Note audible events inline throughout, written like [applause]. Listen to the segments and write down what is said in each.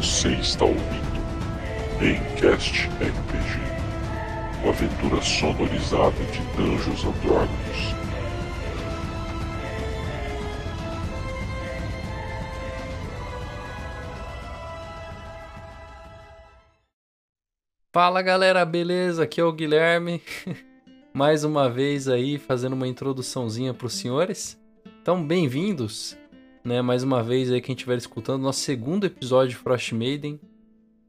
Você está ouvindo Encast RPG, uma aventura sonorizada de Dungeons and Dragons. Fala galera, beleza? Aqui é o Guilherme. [laughs] Mais uma vez aí fazendo uma introduçãozinha para os senhores. Então, bem-vindos, né? Mais uma vez aí quem estiver escutando nosso segundo episódio de Frost Maiden.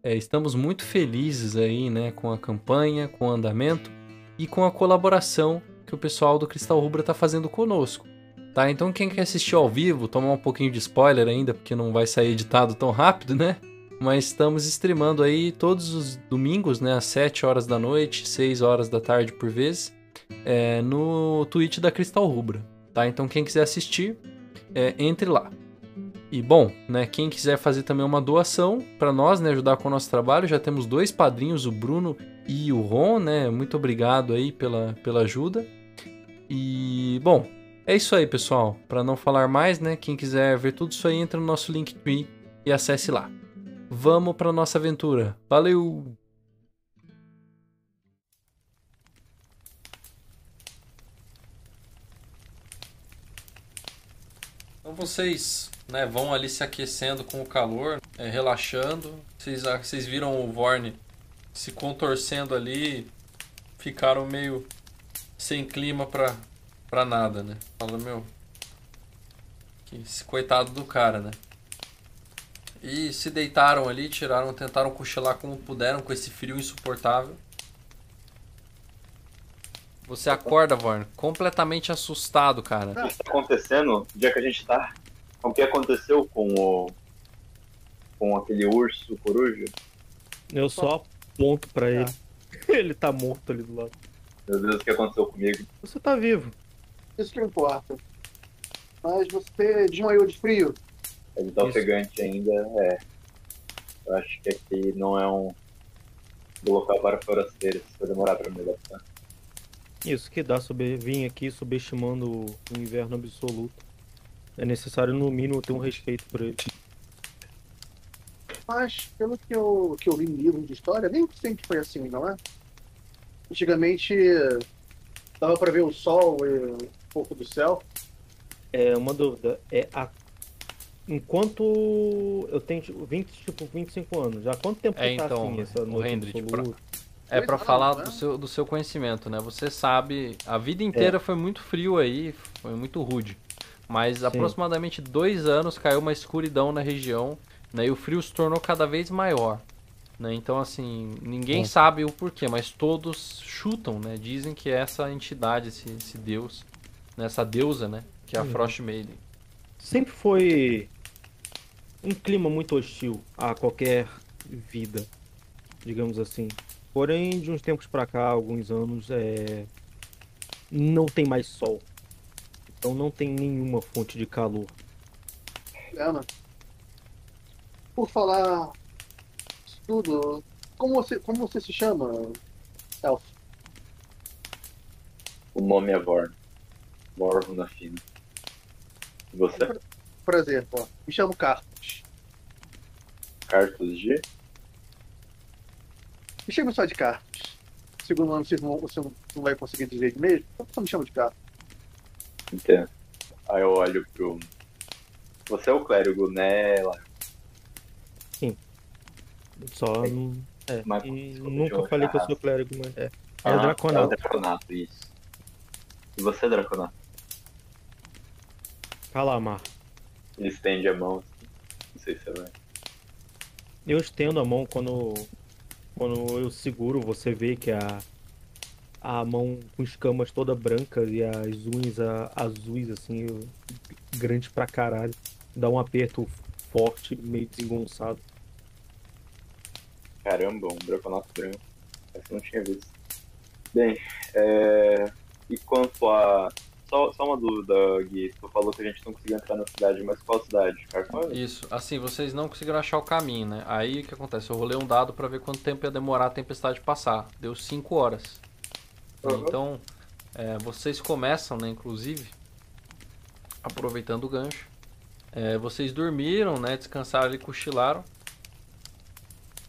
É, estamos muito felizes aí, né, com a campanha, com o andamento e com a colaboração que o pessoal do Cristal Rubra tá fazendo conosco. Tá? Então quem quer assistir ao vivo, tomar um pouquinho de spoiler ainda, porque não vai sair editado tão rápido, né? Mas estamos streamando aí todos os domingos, né, às 7 horas da noite, 6 horas da tarde por vezes, é, no Twitch da Cristal Rubra, tá? Então quem quiser assistir, é, entre lá. E bom, né, quem quiser fazer também uma doação para nós, né, ajudar com o nosso trabalho, já temos dois padrinhos, o Bruno e o Ron, né? Muito obrigado aí pela, pela ajuda. E bom, é isso aí, pessoal. Para não falar mais, né, quem quiser ver tudo isso aí, entra no nosso Linktree e acesse lá vamos para nossa aventura. Valeu! Então vocês né, vão ali se aquecendo com o calor, é, relaxando. Vocês, vocês viram o Vorne se contorcendo ali, ficaram meio sem clima pra, pra nada, né? Fala, meu. Que, coitado do cara, né? E se deitaram ali, tiraram, tentaram cochilar como puderam com esse frio insuportável. Você acorda, Vorn, completamente assustado, cara. O que está acontecendo? O dia que a gente tá? O que aconteceu com o. com aquele urso coruja? Eu só aponto pra ele. Ah. [laughs] ele tá morto ali do lado. Meu Deus, o que aconteceu comigo? Você tá vivo. Isso que importa. Mas você desmaiou de frio. Ele tá ofegante ainda, é. Eu acho que aqui não é um local para forasteiros, vai demorar para me adaptar. Isso que dá sobre vir aqui subestimando o inverno absoluto. É necessário no mínimo ter um respeito por ele. Mas pelo que eu, que eu li em livro de história, nem sempre foi assim, não é? Antigamente dava para ver o sol e um pouco do céu. É uma dúvida. É a enquanto eu tenho 20, tipo, 25 anos, já quanto tempo é, tá então, assim essa o Hendrik, pra... É para falar do seu, do seu conhecimento, né? Você sabe, a vida inteira é. foi muito frio aí, foi muito rude. Mas Sim. aproximadamente dois anos caiu uma escuridão na região, né? E o frio se tornou cada vez maior. Né? Então, assim, ninguém sabe o porquê, mas todos chutam, né? Dizem que é essa entidade, esse, esse deus, né? essa deusa, né? Que é a Frost Maiden. Sempre foi um clima muito hostil a qualquer vida, digamos assim. Porém, de uns tempos para cá, alguns anos, é... não tem mais sol. Então não tem nenhuma fonte de calor. Ana, por falar tudo, como você, como você se chama, Elf? O nome é Vorn. Vorn na fina. E você? Prazer, pô. Me chamo Carlos. Cartos de? Me chama só de Cartos. Segundo ano vocês não, você não vai conseguir dizer de mesmo, então só me chama de Cartos. Entendo. Aí eu olho pro. Você é o clérigo, né, Sim. Só. É. Mas, nunca falei que eu sou clérigo, mas é. Ah, é o Draconato. É o Draconato, isso. E você, Draconato? Calamar. Ele estende a mão. Assim. Não sei se você vai. Eu estendo a mão quando, quando eu seguro, você vê que a, a mão com escamas toda brancas e as unhas azuis, assim, grandes pra caralho. Dá um aperto forte, meio desengonçado. Caramba, um draconato branco. Essa eu não tinha visto. Bem, é... e quanto a só, só uma dúvida, Gui. Tu falou que a gente não conseguiu entrar na cidade, mas qual cidade? Carcóis? Isso, assim, vocês não conseguiram achar o caminho, né? Aí o que acontece? Eu rolei um dado para ver quanto tempo ia demorar a tempestade passar. Deu 5 horas. Uhum. Então, é, vocês começam, né, inclusive, aproveitando o gancho. É, vocês dormiram, né? Descansaram e cochilaram.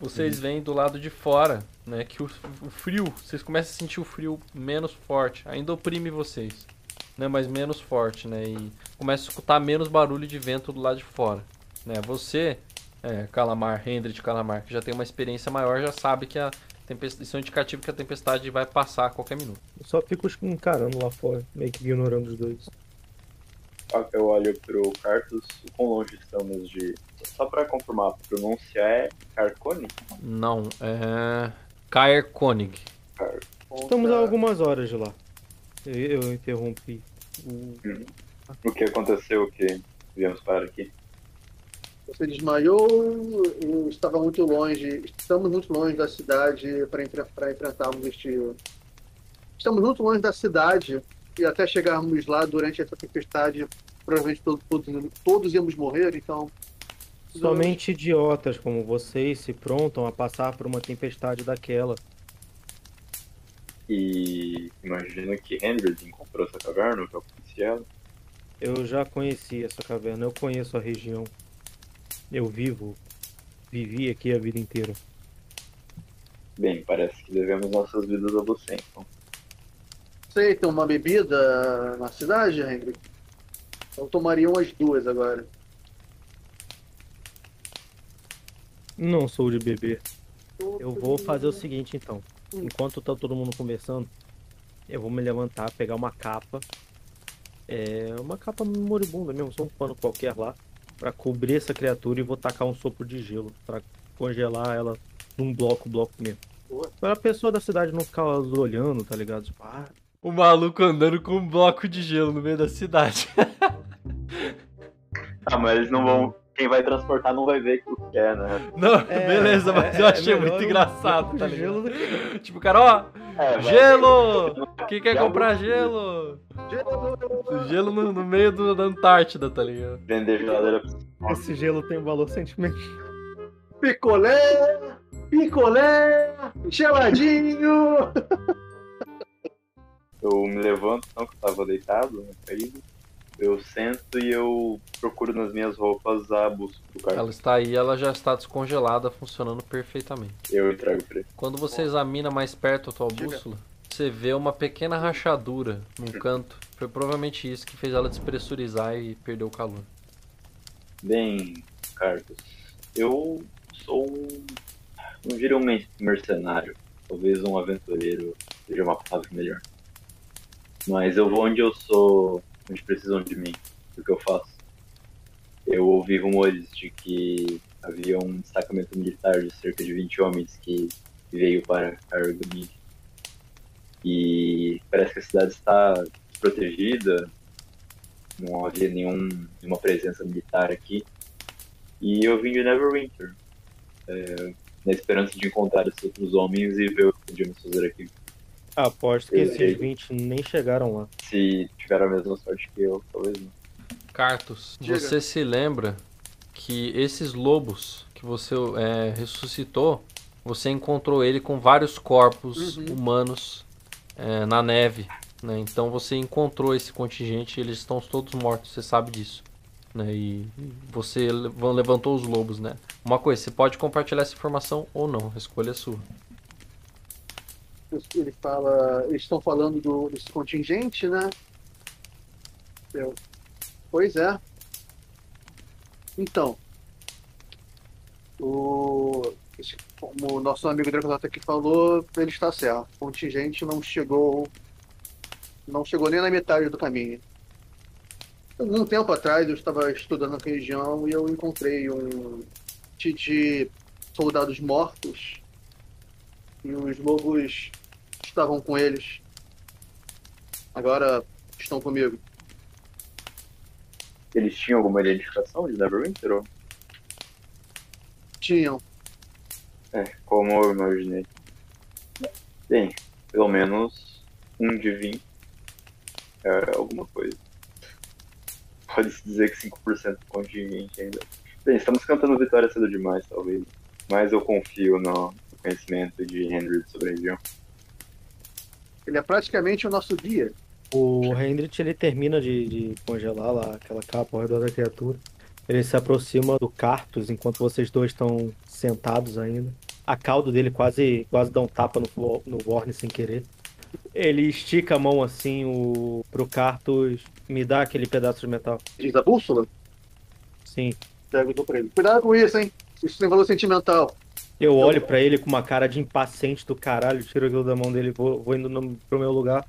vocês veem do lado de fora, né, que o, o frio, vocês começam a sentir o frio menos forte, ainda oprime vocês, né, mas menos forte, né, e começa a escutar menos barulho de vento do lado de fora, né. Você, é, Calamar, Hendrit Calamar, que já tem uma experiência maior, já sabe que a tempestade, isso é um indicativo que a tempestade vai passar a qualquer minuto. Eu só fico encarando lá fora, meio que ignorando os dois. Eu olho pro Cartus, quão longe estamos de. Só pra confirmar, a pronúncia é Carcone? Não, é. Car... Estamos a algumas horas de lá. Eu, eu interrompi. O... O que aconteceu que viemos para aqui? Você desmaiou, eu estava muito longe, estamos muito longe da cidade para enfrentarmos este. Estamos muito longe da cidade e até chegarmos lá durante essa tempestade, provavelmente todos, todos, todos íamos morrer, então. Somente idiotas como vocês se prontam a passar por uma tempestade daquela. E imagino que Hendrix encontrou essa caverna, que eu conheci ela. Eu já conheci essa caverna, eu conheço a região. Eu vivo, vivi aqui a vida inteira. Bem, parece que devemos nossas vidas a você, então. Aceita uma bebida na cidade, Henry? Eu tomaria umas duas agora. Não sou de beber. Eu vou fazer o seguinte então. Enquanto tá todo mundo conversando, eu vou me levantar, pegar uma capa. É uma capa moribunda mesmo, só um pano qualquer lá. Pra cobrir essa criatura e vou tacar um sopro de gelo. Pra congelar ela num bloco, bloco mesmo. Pra pessoa da cidade não ficar olhando, tá ligado? Tipo, ah, O maluco andando com um bloco de gelo no meio da cidade. [laughs] Ah, mas eles não vão. Quem vai transportar não vai ver o que é, né? Não, É, beleza, mas é- eu é achei melhor muito um engraçado, tá ligado? gelo que- Tipo, cara, ó, É, vai- gelo! [laughs] Quem quer comprar vou- gelo? Gelo no, no meio do, da Antártida, tá ligado? Vender geladeira Esse gelo tem valor sentimental. Picolé! Picolé! Geladinho! Eu me levanto, não, que eu tava deitado, né, caído. Eu sento e eu procuro nas minhas roupas a busca do cara. Ela está aí, ela já está descongelada, funcionando perfeitamente. Eu entrego pra ele. Quando você examina mais perto a tua bússola, você vê uma pequena rachadura num canto. Foi provavelmente isso que fez ela despressurizar e perder o calor. Bem, Carlos, eu sou um. Não diria um mercenário. Talvez um aventureiro seja uma palavra melhor. Mas eu vou onde eu sou, onde precisam de mim, do que eu faço. Eu ouvi rumores de que havia um destacamento militar de cerca de 20 homens que veio para Argonig. E parece que a cidade está protegida, não havia nenhum, nenhuma presença militar aqui. E eu vim de Neverwinter, é, na esperança de encontrar esses outros homens e ver o que podíamos fazer aqui. Aposto que Eu esses sei. 20 nem chegaram lá. Se tiver a mesma sorte que eu, talvez não. Cartus, Diga. você se lembra que esses lobos que você é, ressuscitou, você encontrou ele com vários corpos Uhum. humanos é, na neve, né? Então você encontrou esse contingente, eles estão todos mortos, você sabe disso. Né? E você le- levantou os lobos, né? Uma coisa, você pode compartilhar essa informação ou não, a escolha é sua. Ele fala. Eles estão falando do, desse contingente, né? Eu, pois é. Então. O, como o nosso amigo Dracotata aqui falou, ele está certo. O contingente não chegou. Não chegou nem na metade do caminho. Algum tempo atrás eu estava estudando a região e eu encontrei um de soldados mortos. E os lobos estavam com eles. Agora estão comigo. Eles tinham alguma identificação de Neverwinter? Ou... Tinham. É, como eu imaginei. Bem, pelo menos um de 20 é alguma coisa. Pode-se dizer que 5% do contingente ainda. Bem, estamos cantando vitória cedo demais, talvez. Mas eu confio no conhecimento de Henry sobre a região. Ele é praticamente o nosso guia. O Hendrit ele termina de, de congelar lá aquela capa ao redor da criatura. Ele se aproxima do Cartus enquanto vocês dois estão sentados ainda. a cauda dele quase, quase dá um tapa no, no Vorne sem querer. Ele estica a mão assim o, pro Cartus me dá aquele pedaço de metal. Diz a bússola? Sim. Pega dou pra ele. Cuidado com isso, hein? Isso tem valor sentimental. Eu olho pra ele com uma cara de impaciente do caralho, tiro aquilo da mão dele e vou, vou indo no, pro meu lugar.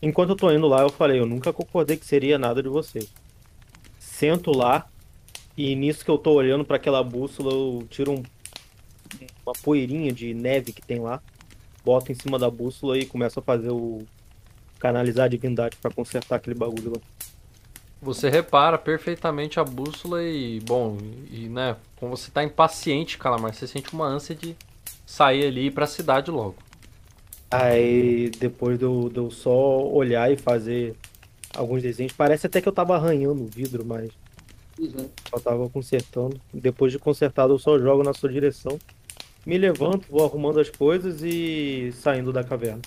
Enquanto eu tô indo lá, eu falei, eu nunca concordei que seria nada de vocês. Sento lá e nisso que eu tô olhando para aquela bússola, eu tiro um, uma poeirinha de neve que tem lá, boto em cima da bússola e começo a fazer o canalizar a divindade para consertar aquele bagulho lá. Você repara perfeitamente a bússola e, bom, e né, como você tá impaciente, Calamar, você sente uma ânsia de sair ali para a cidade logo. Aí depois de eu, de eu só olhar e fazer alguns desenhos, parece até que eu tava arranhando o vidro, mas uhum. só tava consertando. Depois de consertado, eu só jogo na sua direção. Me levanto, vou arrumando as coisas e saindo da caverna.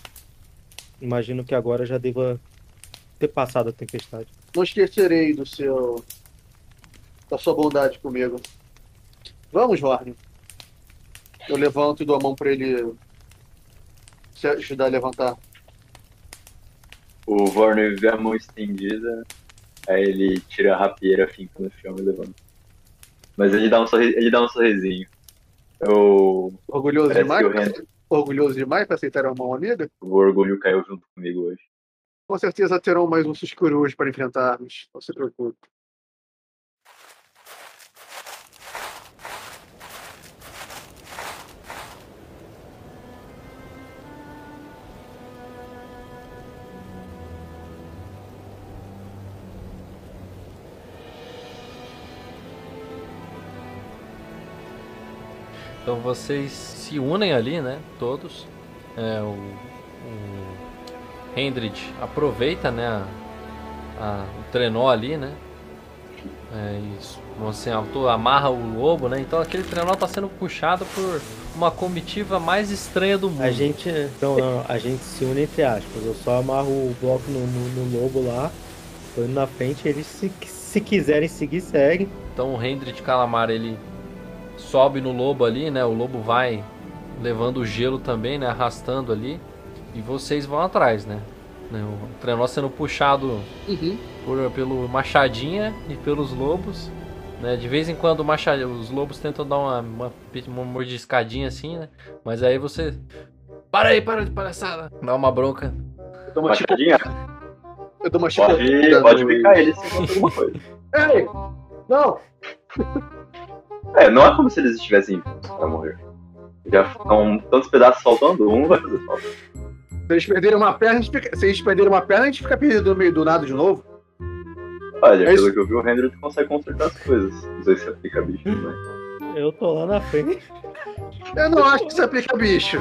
Imagino que agora já deva ter passado a tempestade. Não esquecerei do seu. da sua bondade comigo. Vamos, Warren. Eu levanto e dou a mão para ele se ajudar a levantar. O Warner vê a mão estendida, aí ele tira a rapieira, finca no chão e levanta. Mas ele dá um, sorri ele dá um sorrisinho. Eu... Orgulhoso demais? Rendo... Orgulhoso demais para aceitar uma mão amiga? O orgulho caiu junto comigo hoje. Com certeza terão mais um hoje para enfrentarmos. Não se preocupe. Então vocês se unem ali, né? Todos. É, o, o Hendrid aproveita, né? A, a, o trenó ali, né? É isso. Você amarra o lobo, né? Então aquele trenó está sendo puxado por uma comitiva mais estranha do mundo. A gente. Não, não, a gente se une entre aspas. Eu só amarro o bloco no, no, no lobo lá. Tô indo na frente, eles se, se quiserem seguir, seguem. Então o Hendrid Calamar ele sobe no lobo ali, né? O lobo vai levando o gelo também, né? Arrastando ali. E vocês vão atrás, né? né o trenó sendo puxado uhum. por, pelo machadinha e pelos lobos. Né? De vez em quando os lobos tentam dar uma, uma, uma mordiscadinha assim, né? Mas aí você. Para aí, para de palhaçada! Dá uma bronca. Eu dou uma machadinha? Eu dou uma Pode, pode picar ele se alguma coisa. Ei! Não! É, não é como se eles estivessem pra morrer. Já estão tantos pedaços faltando, um vai fazer falta. Se eles perderem uma perna, a gente fica, se eles perderem uma perna, a gente fica perdido no meio do nada de novo. Olha, é pelo isso. que eu vi, o Hendrick consegue consertar as coisas. Não sei se aplica bicho, né? Eu tô lá na frente. Eu não acho que isso aplica bicho.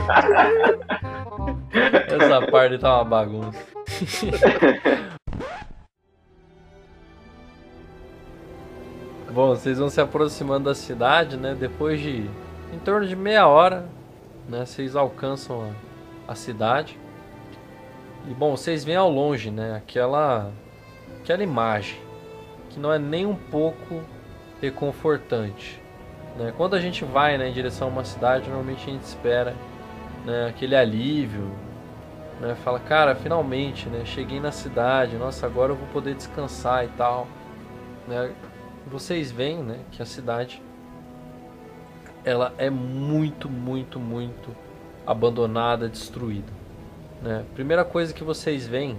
Essa parte tá uma bagunça. [laughs] Bom, vocês vão se aproximando da cidade, né? Depois de em torno de meia hora, né? Vocês alcançam a, a cidade. E bom, vocês veem ao longe, né? Aquela, aquela imagem que não é nem um pouco reconfortante. Né? Quando a gente vai né, em direção a uma cidade, normalmente a gente espera né, aquele alívio, né? Fala, cara, finalmente, né? Cheguei na cidade, nossa, agora eu vou poder descansar e tal. Né? Vocês veem, né, que a cidade ela é muito, muito, muito abandonada, destruída. Né? Primeira coisa que vocês veem,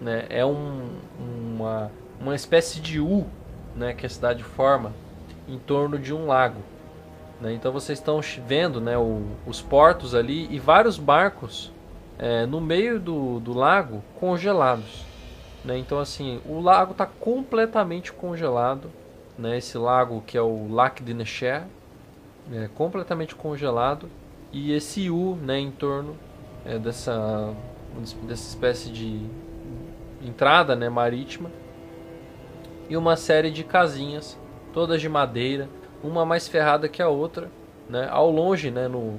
né, é um, uma, uma espécie de U, né, que a cidade forma em torno de um lago. Né? Então vocês estão vendo, né, o, os portos ali e vários barcos é, no meio do, do lago congelados. Né? Então assim, o lago está completamente congelado né, esse lago que é o Lac de Necher, é completamente congelado, e esse U né, em torno é, dessa, dessa espécie de entrada né, marítima, e uma série de casinhas, todas de madeira, uma mais ferrada que a outra, né, ao longe, né, no,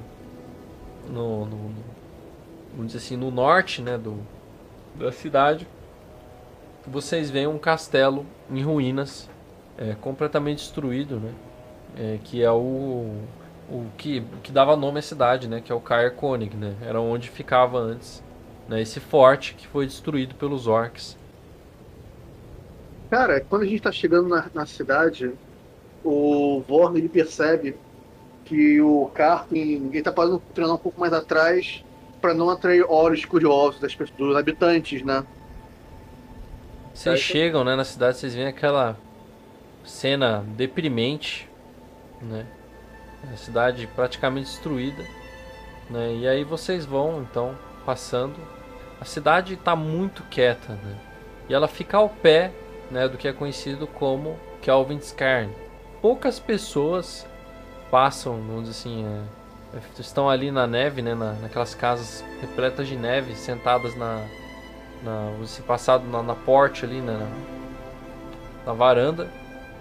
no, no, vamos dizer assim, no norte né, do, da cidade, vocês veem um castelo em ruínas é, completamente destruído, né? É, que é o o que, que dava nome à cidade, né? Que é o Kaer Konig, né? Era onde ficava antes, né? Esse forte que foi destruído pelos orcs. Cara, quando a gente tá chegando na, na cidade, o Vorn ele percebe que o Karpin ele tá parando treinar um pouco mais atrás para não atrair olhos curiosos das pessoas, dos habitantes, né? Vocês chegam, né, na cidade, vocês veem aquela cena deprimente, né? A cidade praticamente destruída, né? E aí vocês vão, então, passando. A cidade está muito quieta, né? E ela fica ao pé, né, do que é conhecido como Kelvinskarn. Poucas pessoas passam, vamos dizer assim, é, estão ali na neve, né, na, naquelas casas repletas de neve, sentadas na, na você passado na, na porte ali, né, na, na varanda,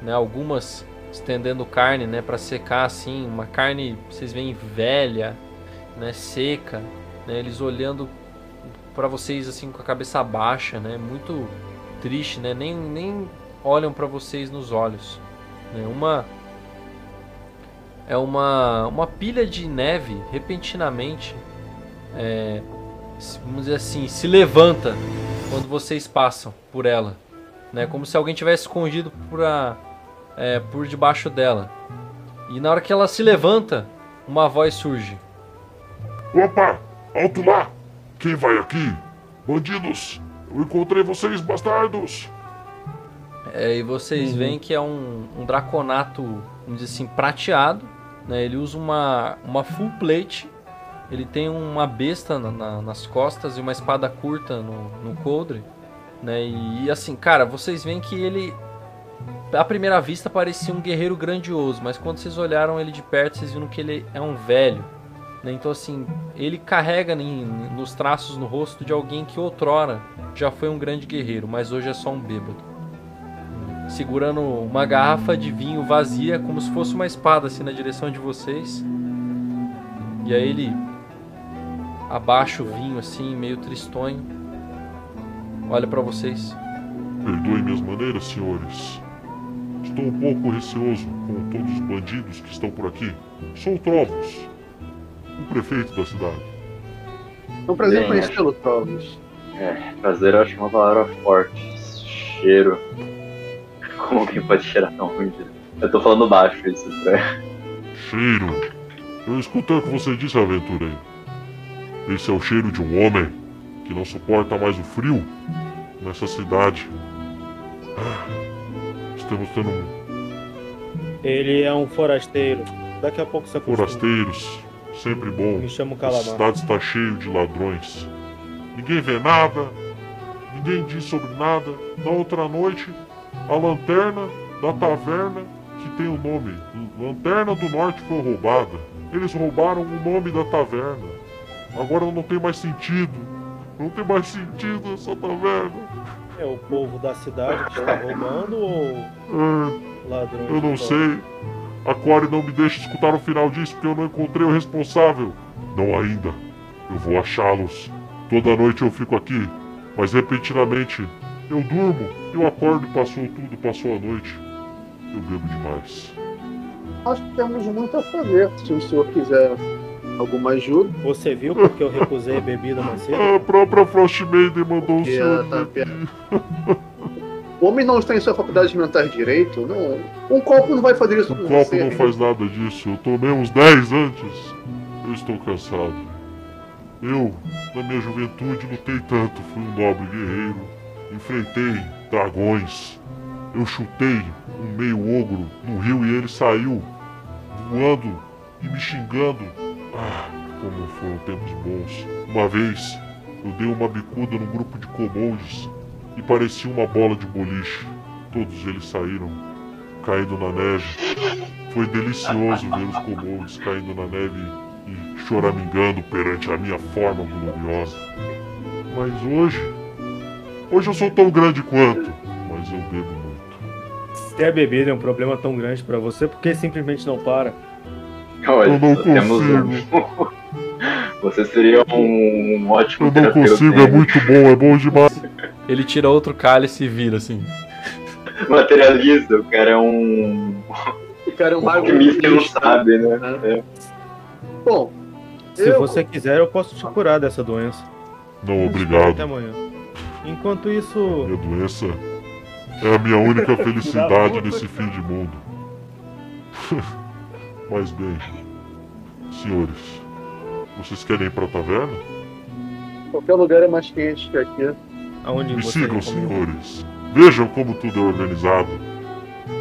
né, algumas estendendo carne, né, para secar assim, uma carne vocês veem velha, né, seca, né, eles olhando para vocês assim com a cabeça baixa, né, muito triste, né, nem, nem olham para vocês nos olhos, né, uma é uma uma pilha de neve repentinamente é, vamos dizer assim, se levanta quando vocês passam por ela, né? Como se alguém tivesse escondido por, a, é, por debaixo dela. E na hora que ela se levanta, uma voz surge. Opa! Alto lá! Quem vai aqui? Bandidos! Eu encontrei vocês, bastardos! É, e vocês veem que é um, um draconato, vamos dizer assim, prateado. Né? Ele usa uma, uma full plate. Ele tem uma besta na- na- nas costas e uma espada curta no, no coldre. Né? E, assim, cara, vocês veem que ele, à primeira vista, parecia um guerreiro grandioso. Mas quando vocês olharam ele de perto, vocês viram que ele é um velho. né? Então, assim, ele carrega nos traços no rosto de alguém que outrora já foi um grande guerreiro, mas hoje é só um bêbado segurando uma garrafa de vinho vazia, como se fosse uma espada assim na direção de vocês. E aí ele abaixa o vinho assim, meio tristonho. Olha pra vocês. Perdoem minhas maneiras, senhores. Estou um pouco receoso com todos os bandidos que estão por aqui. Sou o Trovos, o prefeito da cidade. É um prazer conhecê-lo, Trovos. É, prazer eu acho uma palavra forte. Cheiro. Como alguém pode cheirar tão ruim? Eu tô falando baixo isso, pra... Cheiro. Eu escutei o que você disse, aventureiro. Esse é o cheiro de um homem que não suporta mais o frio nessa cidade. Ah, Tendo Ele é um forasteiro. Daqui a pouco você acostuma. forasteiros, sempre bom. Me chama o A cidade está cheia de ladrões. Ninguém vê nada, ninguém diz sobre nada. Na outra noite, a lanterna da taverna que tem o nome Lanterna do Norte foi roubada. Eles roubaram o nome da taverna. Agora não tem mais sentido. Não tem mais sentido essa taverna. É o povo da cidade que está roubando ou Ah, ladrões? eu não sei. A Core não me deixa escutar o final disso porque eu não encontrei o responsável. Não ainda. Eu vou achá-los. Toda noite eu fico aqui, mas repentinamente eu durmo, eu acordo e passou tudo, passou a noite. Eu bebo demais. Nós temos muito a fazer. Se o senhor quiser alguma ajuda, Você viu porque eu recusei a bebida mais cedo? A própria Frost Maiden mandou o senhor. tá o homem não está em suas faculdades mentais direito. Não. Um copo não vai fazer isso O com copo você. não faz nada disso. Eu tomei uns 10 antes. Eu estou cansado. Eu, na minha juventude, lutei tanto. Fui um nobre guerreiro. Enfrentei dragões. Eu chutei um meio ogro no rio e ele saiu voando e me xingando. Ah, como foram tempos bons. Uma vez, eu dei uma bicuda num grupo de kobolds e parecia uma bola de boliche. Todos eles saíram caindo na neve. Foi delicioso ver os kobolds caindo na neve e choramingando perante a minha forma gloriosa. Mas hoje. Hoje eu sou tão grande quanto, mas eu bebo muito. A bebida é um problema tão grande pra você, por que simplesmente não para? Olha, Eu não só temos consigo. [laughs] um. Você seria um ótimo Eu não consigo, é muito bom, é bom demais. Ele tira outro cálice e vira assim. Materializa, o cara é um. cara é um mago. Optimista que não sabe, né? É. Bom, Se eu- você quiser, eu posso te curar dessa doença. Não, Até obrigado. amanhã. Enquanto isso, Minha doença é a minha única [laughs] felicidade nesse fim de mundo. [laughs] Mas bem, senhores, vocês querem ir pra taverna? qualquer lugar é mais quente que aqui. aonde Me sigam, senhores. Vejam como tudo é organizado.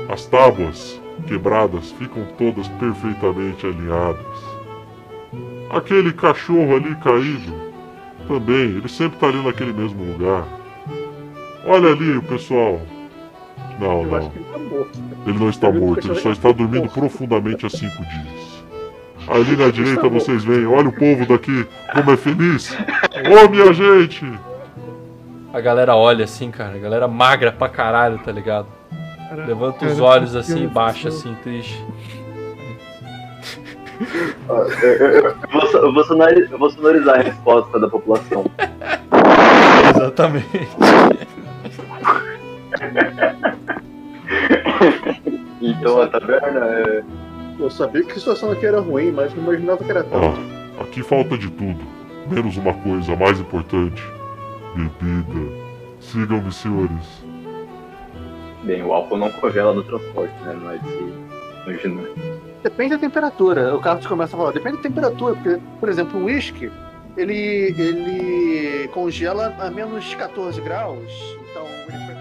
As tábuas quebradas ficam todas perfeitamente alinhadas. Aquele cachorro ali caído, também, ele sempre tá ali naquele mesmo lugar. Olha ali, pessoal. Não, Eu não. acho que ele tá morto. Ele não está morto, ele só está dormindo profundamente há cinco dias. Ali na direita vocês veem, olha o povo daqui, como é feliz. Ô minha gente! A galera olha assim, cara. A galera magra pra caralho, tá ligado? Levanta os olhos assim e baixa assim, triste. Eu, eu- vou, so- eu vou sonori- eu vou sonorizar a resposta da população. [laughs] Exatamente. [laughs] Então a taverna é. Eu sabia que a situação aqui era ruim, mas não imaginava que era tanto. Ah, aqui falta de tudo, menos uma coisa mais importante: bebida. Sigam-me, senhores. Bem, o álcool não congela no transporte, né? Não é de se imaginar. Depende da temperatura. O Carlos começa a falar, depende da temperatura, porque, por exemplo, o uísque, ele, ele congela a menos 14 graus, então ele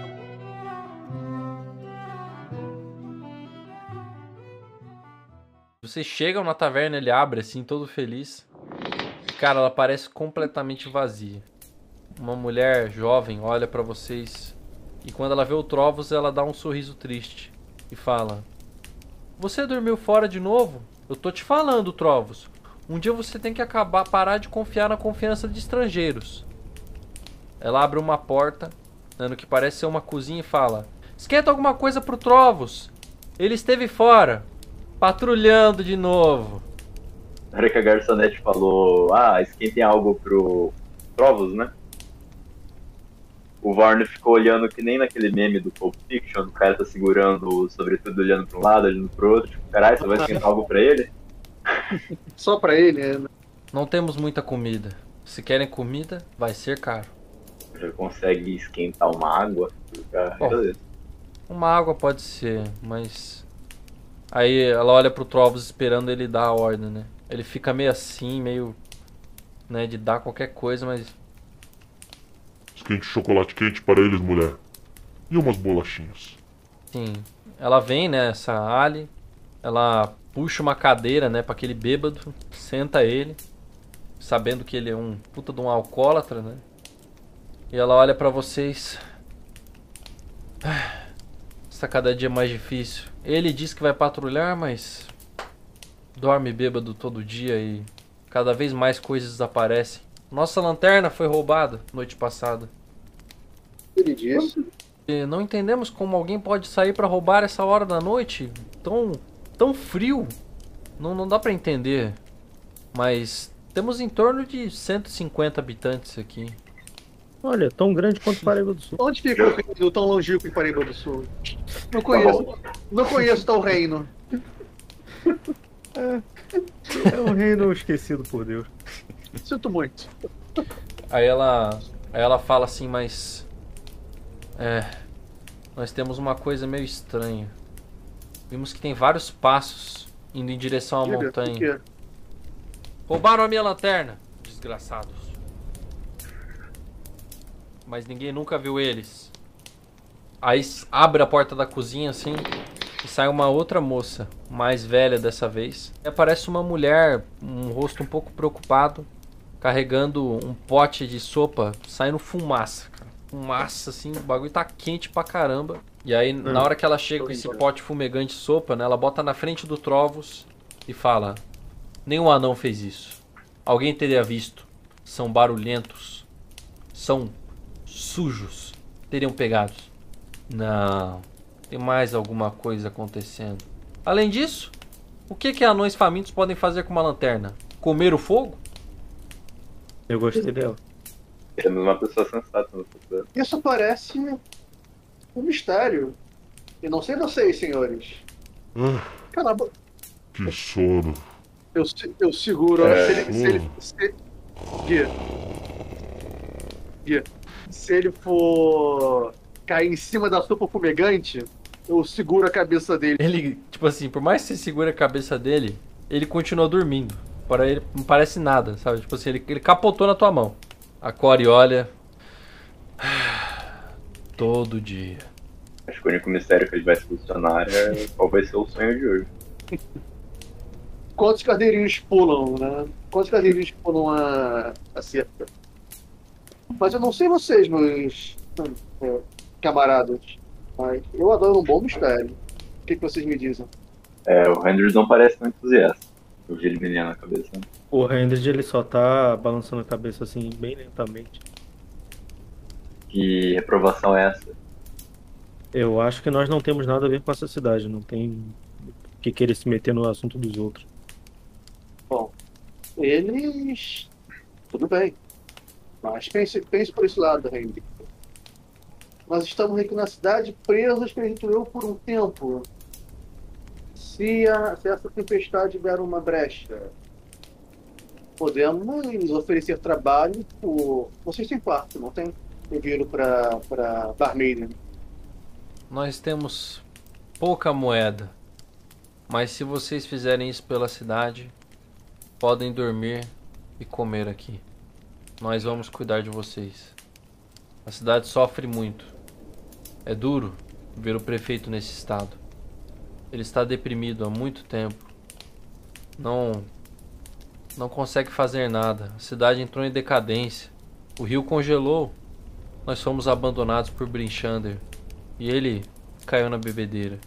Vocês chegam na taverna, ele abre assim, todo feliz. Cara, ela parece completamente vazia. Uma mulher jovem olha pra vocês e quando ela vê o Trovos, ela dá um sorriso triste e fala: Você dormiu fora de novo? Eu tô te falando, Trovos. Um dia você tem que acabar parar de confiar na confiança de estrangeiros. Ela abre uma porta, no que parece ser uma cozinha e fala: Esquenta alguma coisa pro Trovos. Ele esteve fora. Patrulhando de novo. Na hora que a garçonete falou, ah, esquentem algo pro Trovos, né? O Varno ficou olhando que nem naquele meme do Pulp Fiction, o cara tá segurando o sobretudo olhando pra um lado, olhando pro outro, tipo, caralho, você vai esquentar algo pra ele? [laughs] só pra ele, né? Não temos muita comida. Se querem comida, vai ser caro. Já consegue esquentar uma água? Bom. Uma água pode ser, mas. Aí ela olha pro Trovos esperando ele dar a ordem, né? Ele fica meio assim, meio. né, de dar qualquer coisa, mas. Esquente chocolate quente para eles, mulher. E umas bolachinhas. Sim. Ela vem, né, essa Ali. Ela puxa uma cadeira, né, pra aquele bêbado. Senta ele. Sabendo que ele é um puta de um alcoólatra, né? E ela olha pra vocês. Ah, Está cada dia mais difícil. Ele diz que vai patrulhar, mas. Dorme bêbado todo dia e. Cada vez mais coisas desaparecem. Nossa lanterna foi roubada noite passada. Ele disse. E não entendemos como alguém pode sair pra roubar essa hora da noite. Tão, tão frio. Não, não dá pra entender. Mas temos em torno de 150 habitantes aqui. Olha, tão grande quanto Paraíba do Sul. Onde fica o tão longínquo em Paraíba do Sul? Não conheço. Não conheço tal reino. É um reino esquecido por Deus. Sinto muito. Aí ela, aí ela fala assim, mas é, nós temos uma coisa meio estranha. Vimos que tem vários passos indo em direção à Diga, montanha. o quê? Roubaram a minha lanterna, desgraçados. Mas ninguém nunca viu eles. Aí abre a porta da cozinha assim e sai uma outra moça, mais velha dessa vez. E aparece uma mulher, um rosto um pouco preocupado, carregando um pote de sopa, saindo fumaça, cara. Fumaça assim, o bagulho tá quente pra caramba. E aí, na hora que ela chega com esse pote fumegante de sopa, né, ela bota na frente do Trovos e fala: Nenhum anão fez isso. Alguém teria visto. São barulhentos. São sujos. Teriam pegado. Não. Tem mais alguma coisa acontecendo. Além disso, o que que anões famintos podem fazer com uma lanterna? Comer o fogo? Eu gostei dela. Temos uma pessoa sensata no futuro. Isso parece um mistério. E não sei vocês, senhores. Caramba, que sono. eu, se- eu seguro. É. Se ele. Se ele se... Gui. Gui. Se ele for cair em cima da sopa fumegante, eu seguro a cabeça dele. Ele, tipo assim, por mais que você segure a cabeça dele, ele continua dormindo. Para ele não parece nada, sabe? Tipo assim, ele, ele capotou na tua mão. A Core olha. [sighs] Todo dia. Acho que o único mistério que ele vai solucionar é qual vai ser o sonho de hoje. [laughs] Quantos carneirinhos pulam, né? Quantos carneirinhos pulam a, a cerca? Mas eu não sei vocês, meus é, camaradas. Mas eu adoro um bom mistério. O que, que vocês me dizem? É, o Henders não parece tão entusiasta. Eu vi ele meneando a cabeça. né? O Hendrid, ele só tá balançando a cabeça assim, bem lentamente. Que reprovação é essa? Eu acho que nós não temos nada a ver com essa cidade, não tem que querer se meter no assunto dos outros. Bom, eles. Tudo bem. Mas pense, pense por esse lado, Henry. Nós estamos aqui na cidade presos, acredito eu, por um tempo. Se, a, se essa tempestade der uma brecha, podemos oferecer trabalho por. Vocês têm quarto, não tem? Eu viro para para Barmaiden. Nós temos pouca moeda. Mas se vocês fizerem isso pela cidade, podem dormir e comer aqui. Nós vamos cuidar de vocês. A cidade sofre muito. É duro ver o prefeito nesse estado. Ele está deprimido há muito tempo. Não não consegue fazer nada. A cidade entrou em decadência. O rio congelou. Nós fomos abandonados por Brinchander. E ele caiu na bebedeira.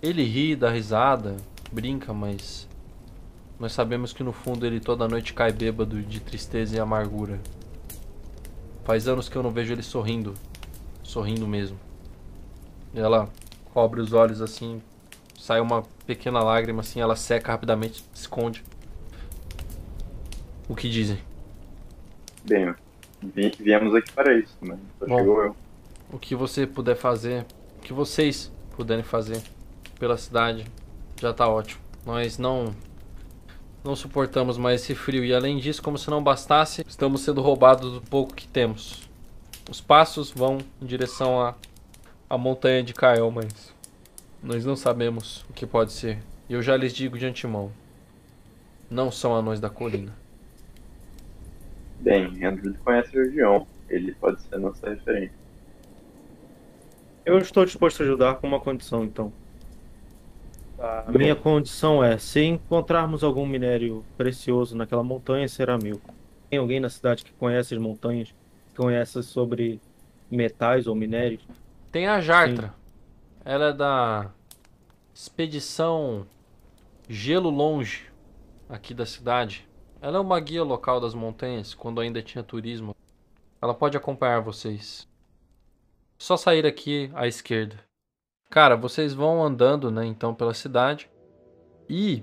Ele ri, dá risada, brinca, mas nós sabemos que no fundo ele toda noite cai bêbado de tristeza e amargura. Faz anos que eu não vejo ele sorrindo, sorrindo mesmo. Ela cobre os olhos assim, sai uma pequena lágrima assim, ela seca rapidamente, se esconde. O que dizem? Bem, vi- viemos aqui para isso, mas só Bom. chegou eu. O que você puder fazer, o que vocês puderem fazer pela cidade, já tá ótimo. Nós não não suportamos mais esse frio e além disso, como se não bastasse, estamos sendo roubados do pouco que temos. Os passos vão em direção à à montanha de Kael, mas nós não sabemos o que pode ser. E eu já lhes digo de antemão, não são anões da colina. Bem, Andrew conhece a região. Ele pode ser nossa referência. Eu estou disposto a ajudar com uma condição, então. A minha condição é, se encontrarmos algum minério precioso naquela montanha, será meu. Tem alguém na cidade que conhece as montanhas, que conhece sobre metais ou minérios? Tem a Jartra. Ela é da expedição Gelo Longe, aqui da cidade. Ela é uma guia local das montanhas, quando ainda tinha turismo. Ela pode acompanhar vocês. Só sair aqui à esquerda. Cara, vocês vão andando, né, então, pela cidade. E,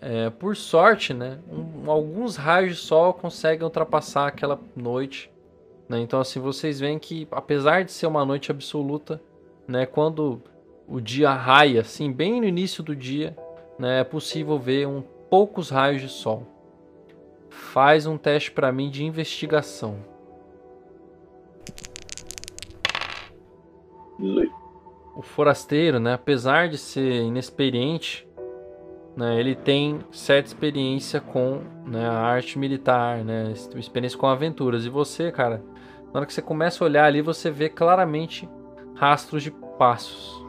é, por sorte, né, um- alguns raios de sol conseguem ultrapassar aquela noite né? Então, assim, vocês veem que, apesar de ser uma noite absoluta, né? Quando o dia raia, assim, bem no início do dia, né? É possível ver um poucos raios de sol. Faz um teste pra mim de investigação. 18. O forasteiro, né? Apesar de ser inexperiente, né? Ele tem certa experiência com né, a arte militar, né? Experiência com aventuras. E você, cara, na hora que você começa a olhar ali, você vê claramente rastros de passos.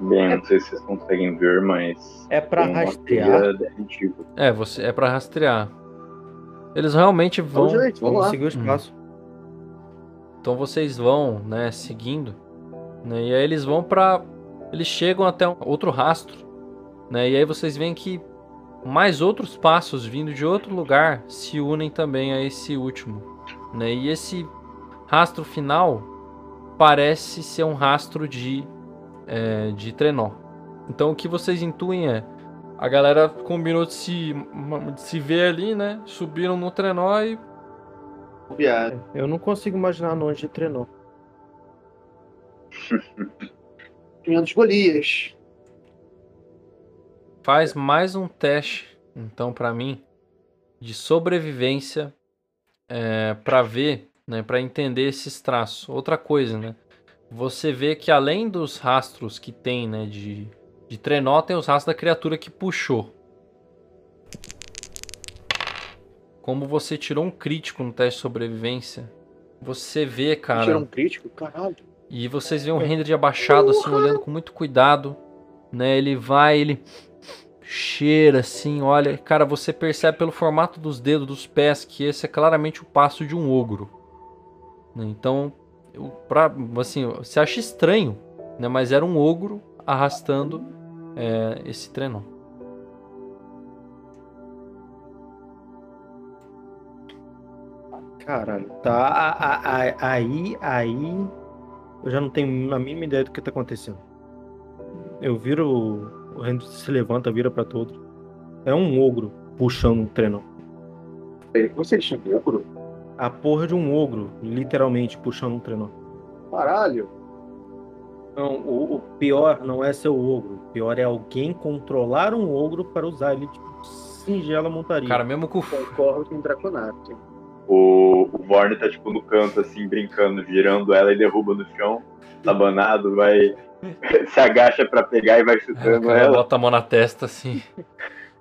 Bem, não sei se vocês conseguem ver, mas. É uma rastrear? É, você é para rastrear. Eles realmente vão. Vamos, gente, vamos seguir os Hum. passos. Então vocês vão, né, seguindo, né? E aí eles vão pra. eles chegam até um outro rastro, né? E aí vocês veem que mais outros passos vindo de outro lugar se unem também a esse último, né? E esse rastro final parece ser um rastro de é, de trenó. Então o que vocês intuem é a galera combinou de se, de se ver ali, né? Subiram no trenó e Viado. Eu não consigo imaginar longe de trenó. [laughs] Menos Golias. faz mais um teste, então, pra mim, de sobrevivência é, para ver, né, para entender esses traços. Outra coisa, né? Você vê que além dos rastros que tem, né, de, de trenó, tem os rastros da criatura que puxou. Como você tirou um crítico no teste de sobrevivência, você vê, cara. Tirou um crítico? Caralho. E vocês veem um Henry abaixado, assim, olhando com muito cuidado. Né? Ele vai, ele cheira assim, olha. Cara, você percebe pelo formato dos dedos, dos pés, que esse é claramente o passo de um ogro. Né? Então, eu, pra, assim, você acha estranho, né? Mas era um ogro arrastando é, esse trenó. Caralho, tá. a- a- a- Aí, aí. Eu já não tenho a mínima ideia do que tá acontecendo. Eu viro. O Henry se levanta, vira pra todos. É um ogro puxando um trenó. Vocês tinham ogro? A porra de um ogro, literalmente, puxando um trenó. Caralho. Não, o, o pior não é ser o ogro. O pior é alguém controlar um ogro para usar ele, tipo, singela montaria. Cara, mesmo com o Concordo com o Draconato. O, o Vorne tá tipo no canto, assim, brincando, girando ela e derruba no chão, tabanado, vai. [laughs] se agacha pra pegar e vai É, o chutando cara ela. bota a mão na testa assim.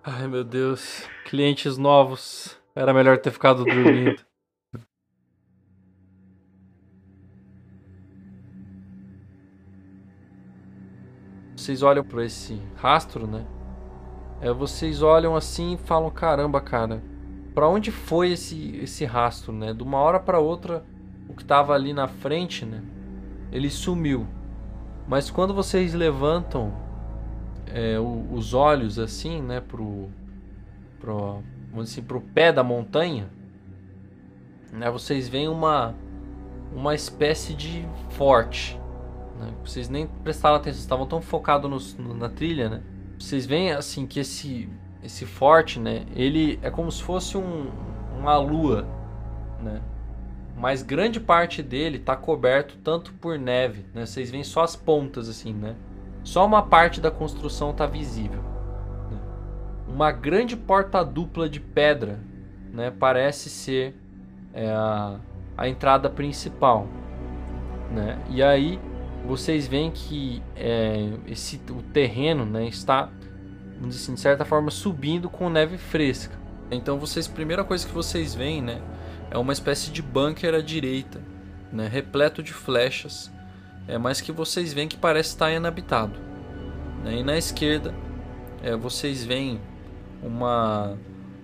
Ai meu Deus. Clientes novos. Era melhor ter ficado dormindo. Vocês olham para esse rastro, né? É, vocês olham assim e falam: caramba, cara, para onde foi esse, esse rastro, né? De uma hora para outra, o que tava ali na frente, né? Ele sumiu. Mas quando vocês levantam é, o- os olhos assim, né, pro, pro, vamos dizer assim, pro pé da montanha, né, vocês veem uma uma espécie de forte. Né? Vocês nem prestaram atenção, estavam tão focados na trilha, né? Vocês veem assim que esse esse forte, né, ele é como se fosse um, uma lua, né? Mas grande parte dele está coberto tanto por neve, né? Vocês veem só as pontas assim, né? Só uma parte da construção está visível. né? Uma grande porta dupla de pedra, né? Parece ser é, a, a entrada principal, né? E aí vocês veem que é, esse o terreno, né? Está vamos dizer assim, de certa forma subindo com neve fresca. Então vocês, primeira coisa que vocês veem, né? É uma espécie de bunker à direita, né? Repleto de flechas é, mas que vocês veem que parece estar inabitado. né? E na esquerda, é, vocês veem uma,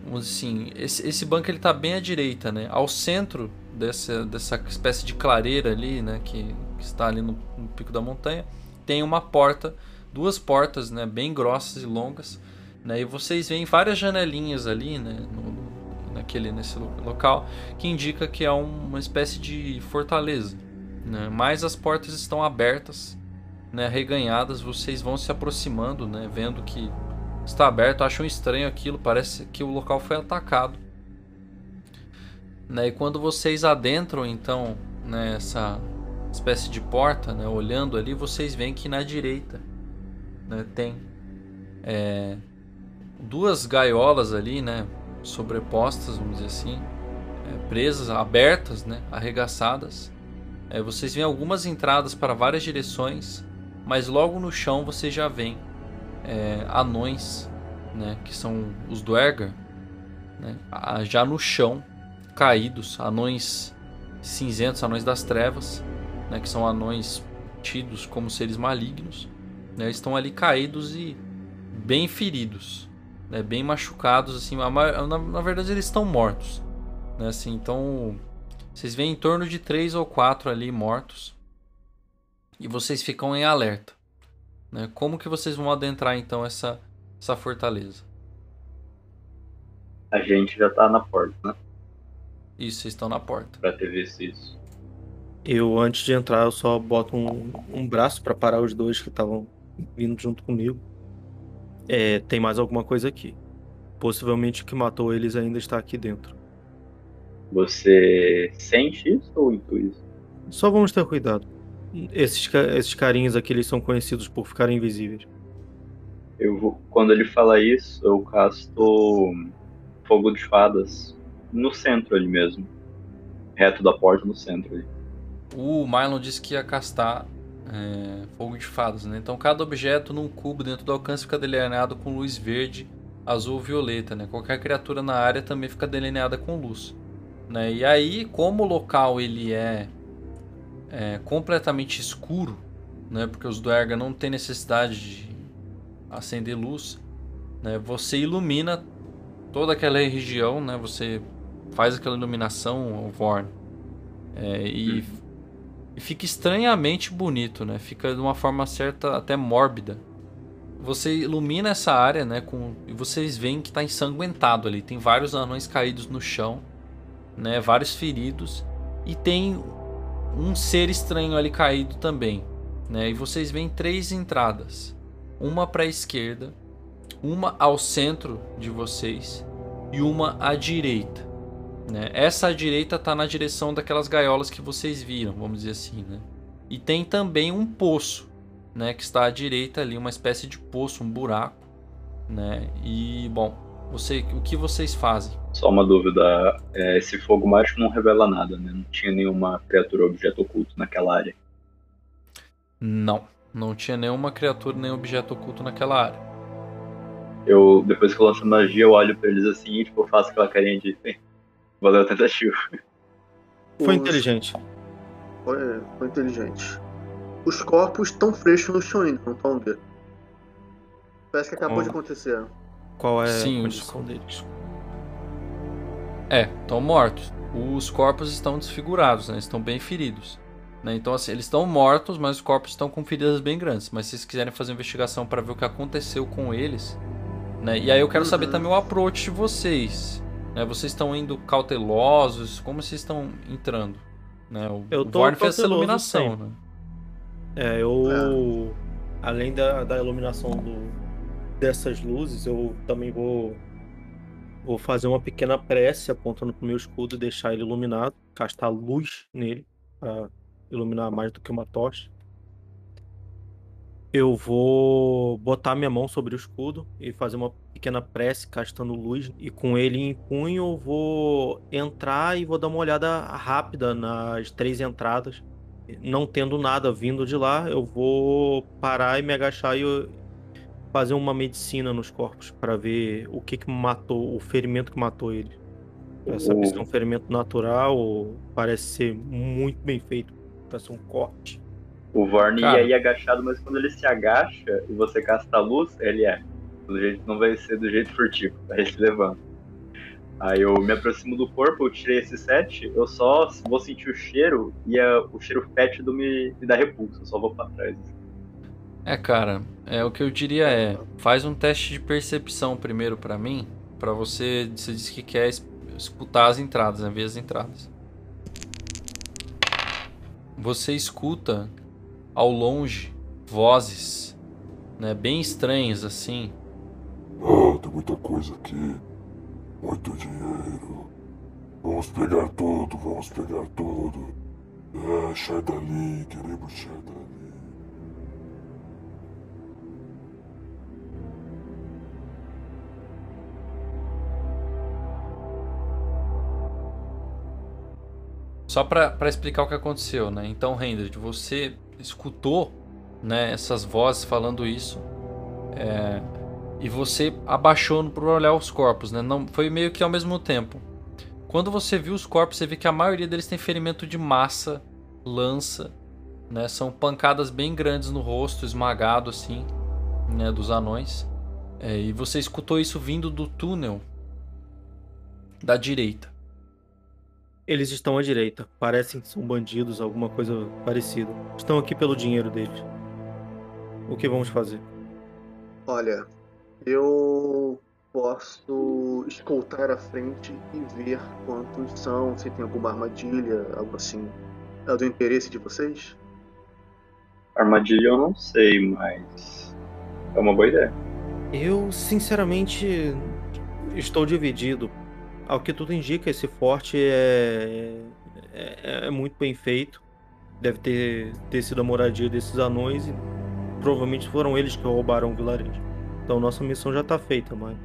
vamos assim, esse, esse bunker está bem à direita, né? Ao centro dessa, dessa espécie de clareira ali, né? Que, que está ali no, no pico da montanha, tem uma porta, duas portas, né? Bem grossas e longas, né? E vocês veem várias janelinhas ali, né? no- naquele nesse lo- local, que indica que é uma espécie de fortaleza né? Mas as portas estão abertas, né? Reganhadas. Vocês vão se aproximando, né? Vendo que está aberto. Acham estranho aquilo. Parece que o local foi atacado. Né? E quando vocês adentram, então, nessa espécie de porta, né? Olhando ali, vocês veem que na direita, né? Tem é, duas gaiolas ali, né? Sobrepostas, vamos dizer assim, é, presas, abertas, né? Arregaçadas. É, vocês veem algumas entradas para várias direções, mas logo no chão você já vem é, anões, né, que são os Dwergar, né, já no chão, caídos, anões cinzentos, anões das trevas, né, que são anões tidos como seres malignos, né, estão ali caídos e bem feridos, né, bem machucados, assim, na, na verdade eles estão mortos, né, assim, então vocês veem em torno de três ou quatro ali mortos. E vocês ficam em alerta. Né? Como que vocês vão adentrar então essa, essa fortaleza? A gente já tá na porta, né? Isso, vocês estão na porta. Pra ter visto isso. Eu, antes de entrar, eu só boto um, um braço pra parar os dois que estavam vindo junto comigo. É, tem mais alguma coisa aqui. Possivelmente o que matou eles ainda está aqui dentro. Você sente isso ou intui isso? Só vamos ter cuidado. Esses, esses carinhas aqui eles são conhecidos por ficarem invisíveis. Eu vou, quando ele fala isso, eu casto fogo de fadas no centro ali mesmo. Reto da porta no centro ali. O Mylon disse que ia castar é, fogo de fadas, né? Então cada objeto num cubo dentro do alcance fica delineado com luz verde, azul ou violeta, né? Qualquer criatura na área também fica delineada com luz. Né? E aí, como o local ele é, é completamente escuro, né? Porque os Duerga não tem necessidade de acender luz, né? Você ilumina toda aquela região, né? Você faz aquela iluminação, Vorn, é, e, e fica estranhamente bonito, né? Fica de uma forma certa até mórbida. Você ilumina essa área, né? Com, e vocês veem que está ensanguentado ali. Tem vários anões caídos no chão, né? Vários feridos e tem um ser estranho ali caído também, né? E vocês veem três entradas, uma para a esquerda, uma ao centro de vocês e uma à direita. Né? Essa direita está na direção daquelas gaiolas que vocês viram, vamos dizer assim. Né? E tem também um poço, né, que está à direita ali, uma espécie de poço, um buraco. Né? E, bom, você, o que vocês fazem? Só uma dúvida, é, esse fogo mágico não revela nada, né? Não tinha nenhuma criatura ou objeto oculto naquela área. Não, não tinha nenhuma criatura nem objeto oculto naquela área. Eu, depois que eu lanço magia, eu olho pra eles assim e tipo, faço aquela carinha de valeu a tentativa. Foi Os- inteligente. Foi, foi inteligente. Os corpos estão frescos no chão ainda, não estão, Gui? Parece que acabou Ó. de acontecer. Qual é Sim, a os- condição deles? É, estão mortos. Os corpos estão desfigurados, né? Estão bem feridos. né? Então, assim, eles estão mortos, mas os corpos estão com feridas bem grandes. Mas se vocês quiserem fazer uma investigação para ver o que aconteceu com eles, né? E aí eu quero saber Uhum. também o approach de vocês. Né? Vocês estão indo cautelosos? Como vocês estão entrando? Né? O, Eu o tô Vorn fez essa iluminação, né? É, eu. Além da, da iluminação do, dessas luzes, eu também vou. Vou fazer uma pequena prece apontando pro meu escudo e deixar ele iluminado. Castar luz nele. Pra iluminar mais do que uma tocha. Eu vou botar minha mão sobre o escudo e fazer uma pequena prece castando luz. E com ele em punho, eu vou entrar e vou dar uma olhada rápida nas três entradas não tendo nada vindo de lá, eu vou parar e me agachar e fazer uma medicina nos corpos para ver o que que matou, o ferimento que matou ele. Pra saber se é um ferimento natural ou parece ser muito bem feito, parece um corte. O Vorn Cara. ia ir agachado, mas quando ele se agacha e você casta a luz, ele é. Do jeito, não vai ser do jeito furtivo, aí ele se levanta. Aí eu me aproximo do corpo, eu tirei esse set, eu só vou sentir o cheiro e a- o cheiro fétido me, me dá repulso, eu só vou pra trás. É, cara, é o que eu diria é, faz um teste de percepção primeiro pra mim, pra você, você disse que quer es- escutar as entradas, né, ver as entradas. Você escuta ao longe vozes, né, bem estranhas assim. Ah, tem muita coisa aqui. Muito dinheiro. Vamos pegar tudo, vamos pegar tudo. É, sai dali, queremos sair dali. Só pra pra explicar o que aconteceu, né? Então, Hendrik, você escutou, né, essas vozes falando isso, é, e você abaixou para olhar os corpos, né? Não foi meio que ao mesmo tempo. Quando você viu os corpos, você vê que a maioria deles tem ferimento de massa, lança, né? São pancadas bem grandes no rosto, esmagado assim, né? Dos anões. É, e você escutou isso vindo do túnel da direita. Eles estão à direita, parecem que são bandidos, alguma coisa parecida. Estão aqui pelo dinheiro deles. O que vamos fazer? Olha, eu posso escoltar à frente e ver quantos são, se tem alguma armadilha, algo assim. É do interesse de vocês? Armadilha eu não sei, mas é uma boa ideia. Eu, sinceramente, estou dividido. Ao que tudo indica, esse forte é, é, é muito bem feito. Deve ter, ter sido a moradia desses anões e provavelmente foram eles que roubaram o vilarejo. Então nossa missão já tá feita, mas.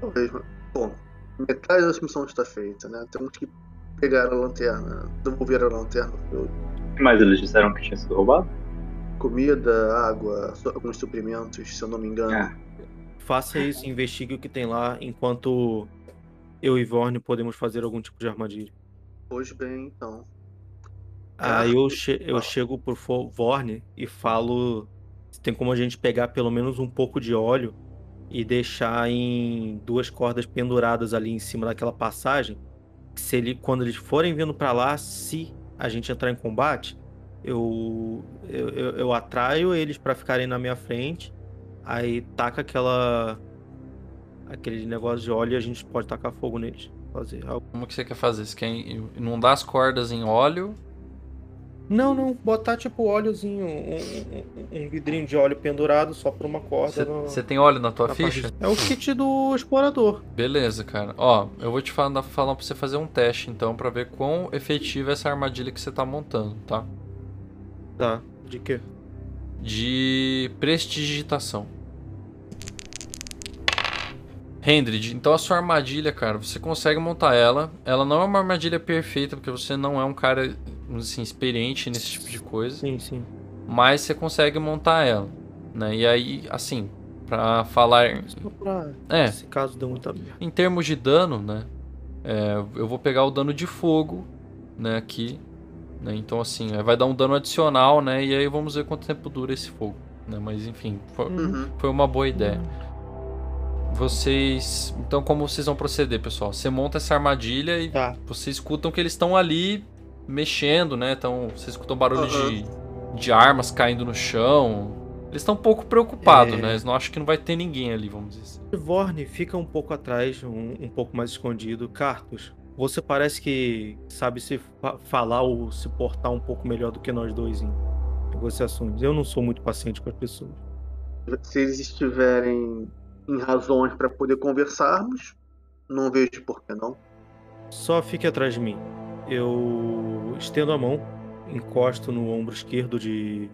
Talvez, mas- bom, metade da missão está feita, né? Temos que pegar a lanterna, devolver a lanterna. Mas eles disseram que tinha sido roubado? Comida, água, alguns suprimentos, se eu não me engano. Ah. Faça isso, investigue o que tem lá, enquanto eu e Vorne podemos fazer algum tipo de armadilha. Pois bem, então. Aí eu, che- eu chego por Vorne e falo se tem como a gente pegar pelo menos um pouco de óleo e deixar em duas cordas penduradas ali em cima daquela passagem. Se ele, quando eles forem vindo pra lá, se a gente entrar em combate, eu, eu, eu, eu atraio eles pra ficarem na minha frente. Aí taca aquela aquele negócio de óleo e a gente pode tacar fogo neles. Fazer algo. Como que você quer fazer? Você quer inundar as cordas em óleo? Não, não, botar tipo óleozinho, um, um- um vidrinho de óleo pendurado só por uma corda. Você tem óleo na tua na ficha? parte- É o kit do explorador. Beleza, cara. Ó, eu vou te falar, falar pra você fazer um teste então pra ver quão efetiva é essa armadilha que você tá montando, tá? Tá. De quê? De prestidigitação. Hendrid, então a sua armadilha, cara, você consegue montar ela. Ela não é uma armadilha perfeita, porque você não é um cara assim, experiente nesse tipo de coisa. Sim, sim. Mas você consegue montar ela. Né? E aí, assim, pra falar. Só pra. É, Esse caso deu muita merda. em termos de dano, né? é, eu vou pegar o dano de fogo, né, aqui. né, Então, assim, vai dar um dano adicional, né? E aí vamos ver quanto tempo dura esse fogo. Né? Mas enfim, foi, Uhum. foi uma boa ideia. Vocês. Então, como vocês vão proceder, pessoal? Você monta essa armadilha e Tá. vocês escutam que eles estão ali mexendo, né? Então, vocês escutam barulho de, de armas caindo no chão. Eles estão um pouco preocupados, É. né? Eles não acham que não vai ter ninguém ali, vamos dizer assim. Vorne fica um pouco atrás, um, um pouco mais escondido. Cartus, você parece que sabe se fa- falar ou se portar um pouco melhor do que nós dois em negociações. Eu não sou muito paciente com as pessoas. Se eles estiverem em razões para poder conversarmos, não vejo por que não. Só fique atrás de mim. Eu estendo a mão, encosto no ombro esquerdo de,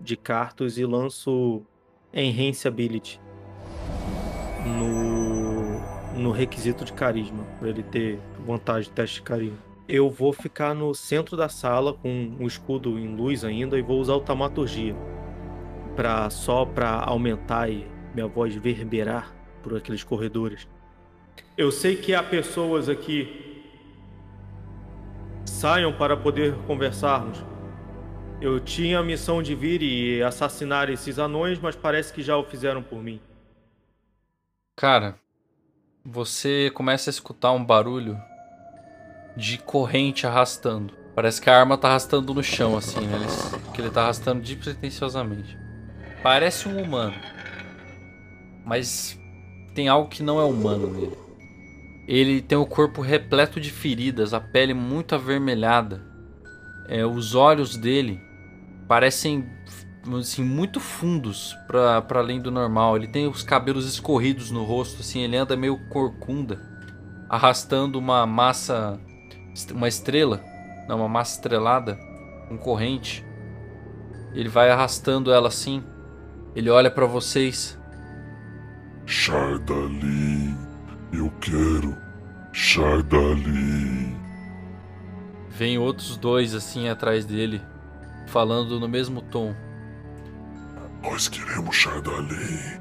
de Cartus e lanço Enhance Ability no, no requisito de carisma, para ele ter vantagem de teste de carisma. Eu vou ficar no centro da sala com o escudo em luz ainda e vou usar o Taumaturgia pra, só para aumentar e minha voz reverberar por aqueles corredores. Eu sei que há pessoas aqui. Saiam para poder conversarmos. Eu tinha a missão de vir e assassinar esses anões, mas parece que já o fizeram por mim. Cara, você começa a escutar um barulho de corrente arrastando. Parece que a arma tá arrastando no chão, assim, né? Eles- que ele tá arrastando despretensiosamente. Parece um humano. Mas tem algo que não é humano nele. Ele tem o corpo repleto de feridas, a pele muito avermelhada. É, os olhos dele parecem assim, muito fundos pra além do normal. Ele tem os cabelos escorridos no rosto, assim, ele anda meio corcunda, arrastando uma massa, uma estrela, não, uma massa estrelada, com corrente. Ele vai arrastando ela assim. Ele olha pra vocês. Chardalin, eu quero Chardalin. Vem outros dois assim atrás dele, falando no mesmo tom. Nós queremos Chardalin.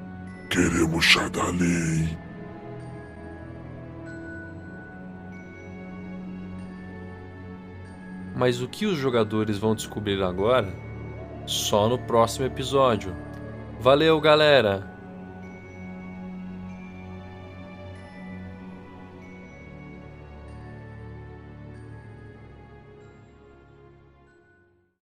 Queremos Chardalin. Mas o que os jogadores vão descobrir agora? Só no próximo episódio. Valeu, galera!